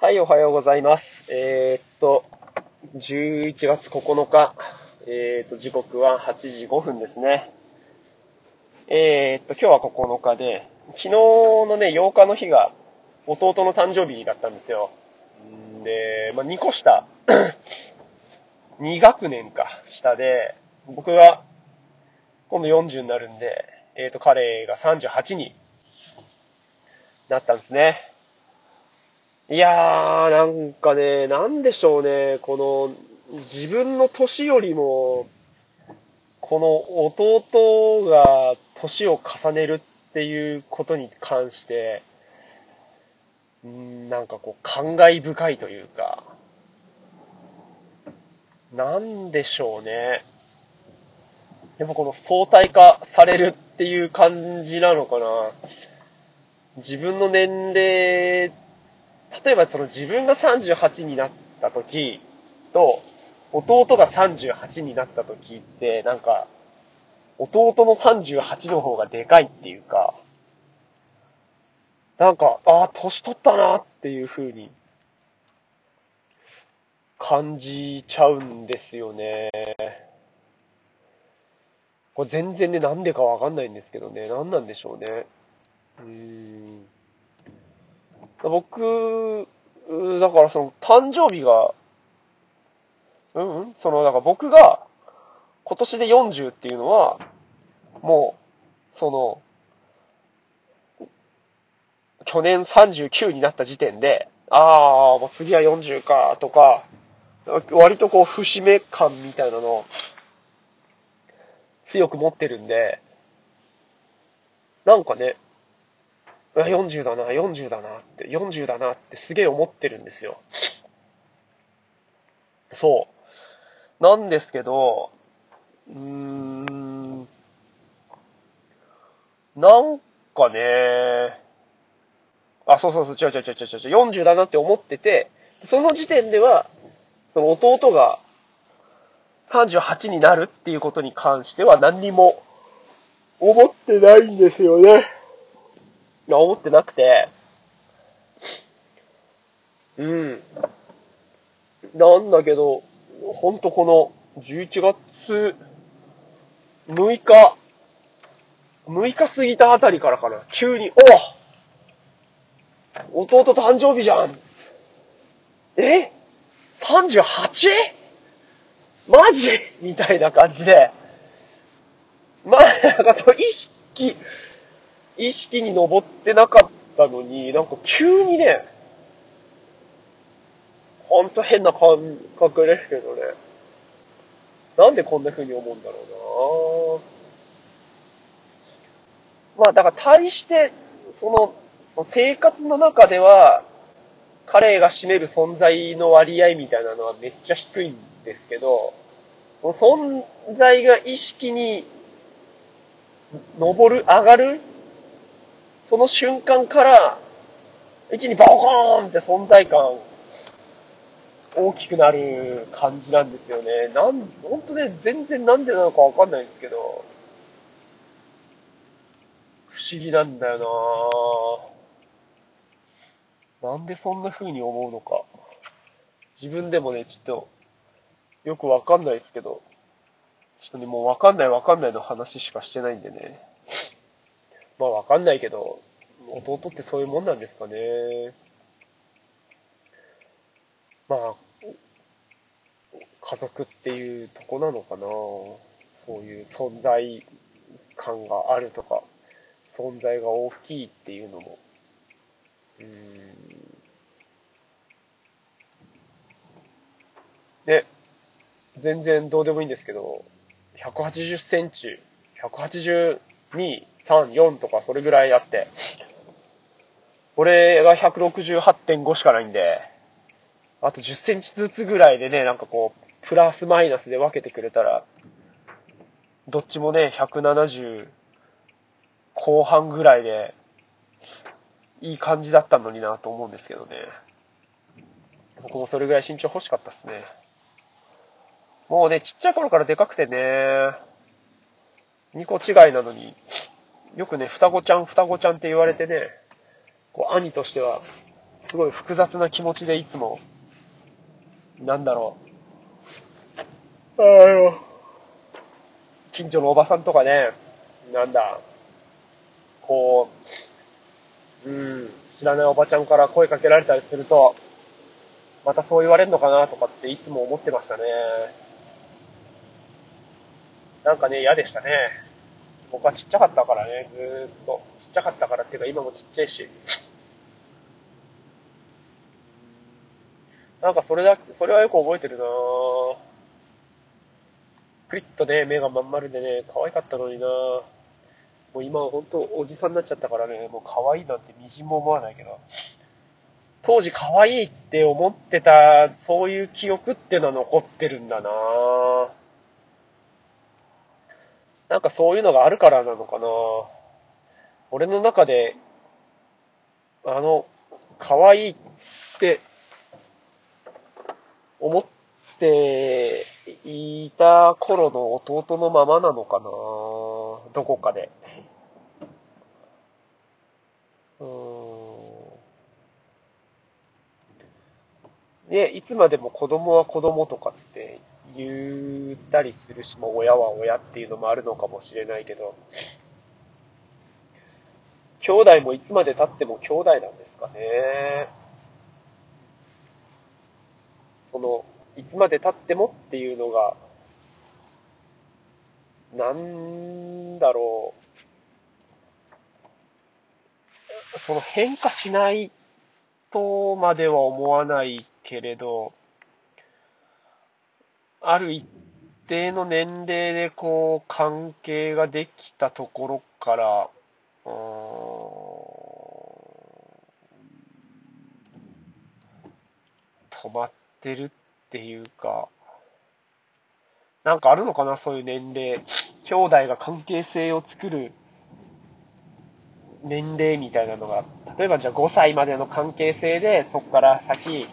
はい、おはようございます。えー、っと、11月9日、えー、っと、時刻は8時5分ですね。えー、っと、今日は9日で、昨日のね、8日の日が弟の誕生日だったんですよ。で、まあ、2個下、2学年か、下で、僕が今度40になるんで、えっ、と、彼が38になったんですね。いやー、なんかね、なんでしょうね、この、自分の年よりも、この弟が年を重ねるっていうことに関して、んなんかこう、感慨深いというか、なんでしょうね。でもこの相対化されるっていう感じなのかな。自分の年齢例えばその自分が38になった時と、弟が38になった時って、なんか、弟の38の方がでかいっていうか、なんか、ああ、年取ったなっていう風に感じちゃうんですよね。これ全然ね、なんでかわかんないんですけどね、何なんでしょうね。うーん。僕、だからその、誕生日が、うんうん？その、だから僕が、今年で40っていうのは、もう、その、去年39になった時点で、ああ、もう次は40か、とか、割とこう、節目感みたいなのを、強く持ってるんで、なんかね、40だな、40だなって、40だなってすげえ思ってるんですよ。そう。なんですけど、うーん、なんかね、あ、そうそうそう、違う違う違う違う違う、40だなって思ってて、その時点では、その弟が38になるっていうことに関しては何にも思ってないんですよね。や思ってなくて、うん。なんだけど、ほんとこの11月6日、6日過ぎたあたりからかな、急に、お弟誕生日じゃんえ ?38? マジ？みたいな感じで、まあ、なんかそう意識、意識に上ってなかったのに、なんか急にね、ほんと変な感覚ですけどね。なんでこんな風に思うんだろうなまあだから対して、その、その生活の中では、彼が占める存在の割合みたいなのはめっちゃ低いんですけど、存在が意識に登る、上がるその瞬間から、一気にバコーンって存在感、大きくなる感じなんですよね。なん、ほんとね、全然なんでなのかわかんないですけど、不思議なんだよなぁなんでそんな風に思うのか。自分でもね、ちょっと、よくわかんないですけど、ちょっとね、もうわかんないわかんないの話しかしてないんでね。まあわかんないけど、弟ってそういうもんなんですかね。まあ、家族っていうとこなのかな。そういう存在感があるとか、存在が大きいっていうのも。うーん。で、全然どうでもいいんですけど、180センチ、182、3、4とかそれぐらいあって、俺が168.5しかないんで、あと10センチずつぐらいでね、なんかこう、プラスマイナスで分けてくれたら、どっちもね、170後半ぐらいで、いい感じだったのになと思うんですけどね。僕もそれぐらい身長欲しかったっすね。もうね、ちっちゃい頃からでかくてね、2個違いなのに、よくね、双子ちゃん、双子ちゃんって言われてね、こう、兄としては、すごい複雑な気持ちでいつも、なんだろう。あの、近所のおばさんとかね、なんだ、こう、うん、知らないおばちゃんから声かけられたりすると、またそう言われるのかなとかっていつも思ってましたね。なんかね、嫌でしたね。僕はちっちゃかったからね、ずーっと。ちっちゃかったからっていうか今もちっちゃいし。なんかそれだけ、それはよく覚えてるなぁ。クリッとね、目がまん丸でね、可愛かったのになぁ。もう今は本当おじさんになっちゃったからね、もう可愛いなんてみじんも思わないけど。当時可愛いって思ってた、そういう記憶っていうのは残ってるんだなぁ。なんかそういうのがあるからなのかな俺の中で、あの、可愛いって思っていた頃の弟のままなのかなどこかで。うーん。で、いつまでも子供は子供とかって言ったりするし、も親は親っていうのもあるのかもしれないけど、兄弟もいつまで経っても兄弟なんですかね。その、いつまで経ってもっていうのが、なんだろう。その変化しないとまでは思わないけれど、ある一定の年齢でこう関係ができたところから、うーん止まってるっていうか、なんかあるのかな、そういう年齢。兄弟が関係性を作る年齢みたいなのが、例えばじゃあ5歳までの関係性で、そこから先、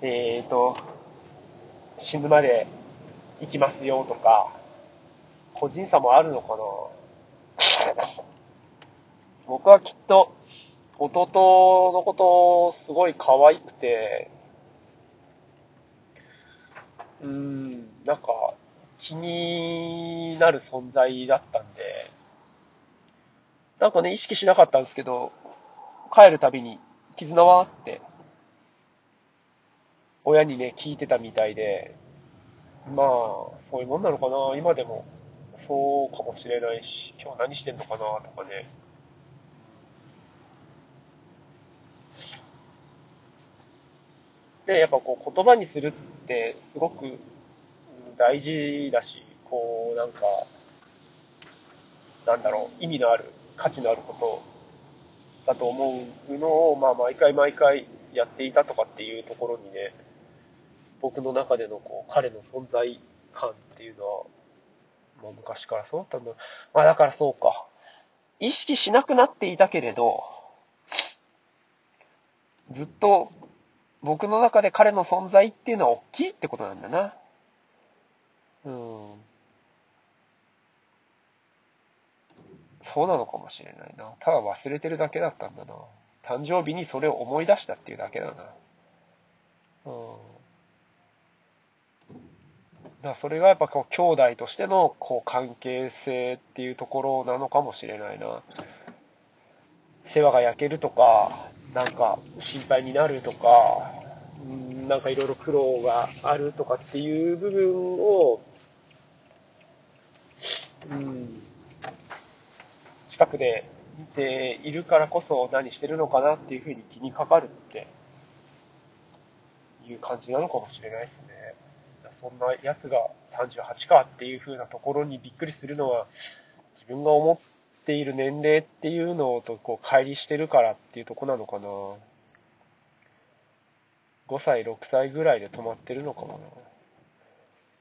えーと、死ぬまで行きますよとか、個人差もあるのかな。僕はきっと、弟のことすごい可愛くて、うーん、なんか気になる存在だったんで、なんかね、意識しなかったんですけど、帰るたびに、絆はって、親にね、聞いてたみたいで、まあ、そういうもんなのかな。今でも、そうかもしれないし、今日何してんのかなとかね。で、やっぱこう言葉にするってすごく大事だし、こうなんか、なんだろう、意味のある、価値のあることだと思うのを、まあ毎回毎回やっていたとかっていうところにね、僕の中でのこう彼の存在感っていうのは、まあ昔からそうだったんだ。まあだからそうか。意識しなくなっていたけれど、ずっと僕の中で彼の存在っていうのは大きいってことなんだな。うん。そうなのかもしれないな。ただ忘れてるだけだったんだな。誕生日にそれを思い出したっていうだけだな。うん。だそれがやっぱこう兄弟としてのこう関係性っていうところなのかもしれないな。世話が焼けるとか、なんか心配になるとか、なんかいろいろ苦労があるとかっていう部分を、うん、近くで見ているからこそ何してるのかなっていうふうに気にかかるっていう感じなのかもしれないですね。そんなやつが38かっていう風なところにびっくりするのは、自分が思っている年齢っていうのとこう乖離してるからっていうとこなのかな。5歳、6歳ぐらいで止まってるのかもな。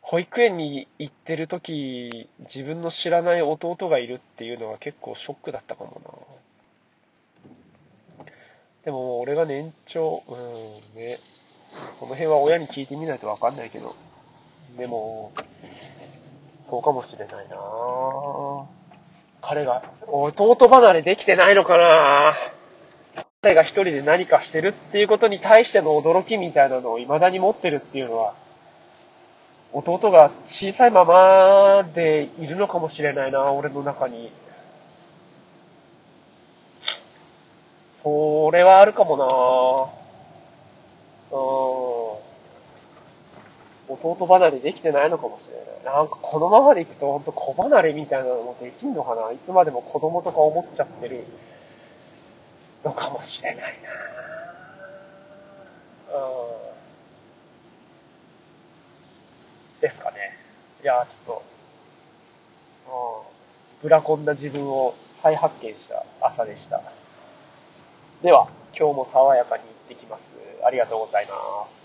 保育園に行ってる時、自分の知らない弟がいるっていうのは結構ショックだったかもな。でも俺が年長、うんね、その辺は親に聞いてみないとわかんないけど、でも、そうかもしれないな彼が、弟離れできてないのかな彼が一人で何かしてるっていうことに対しての驚きみたいなのを未だに持ってるっていうのは、弟が小さいままでいるのかもしれないな、俺の中に。それはあるかもなうん。弟離れできてないのかもしれない。なんかこのままでいくと本当子離れみたいなのもできんのかないつまでも子供とか思っちゃってるのかもしれないなうん。ですかね。いやちょっと、うん。ブラコンな自分を再発見した朝でした。では、今日も爽やかに行ってきます。ありがとうございます。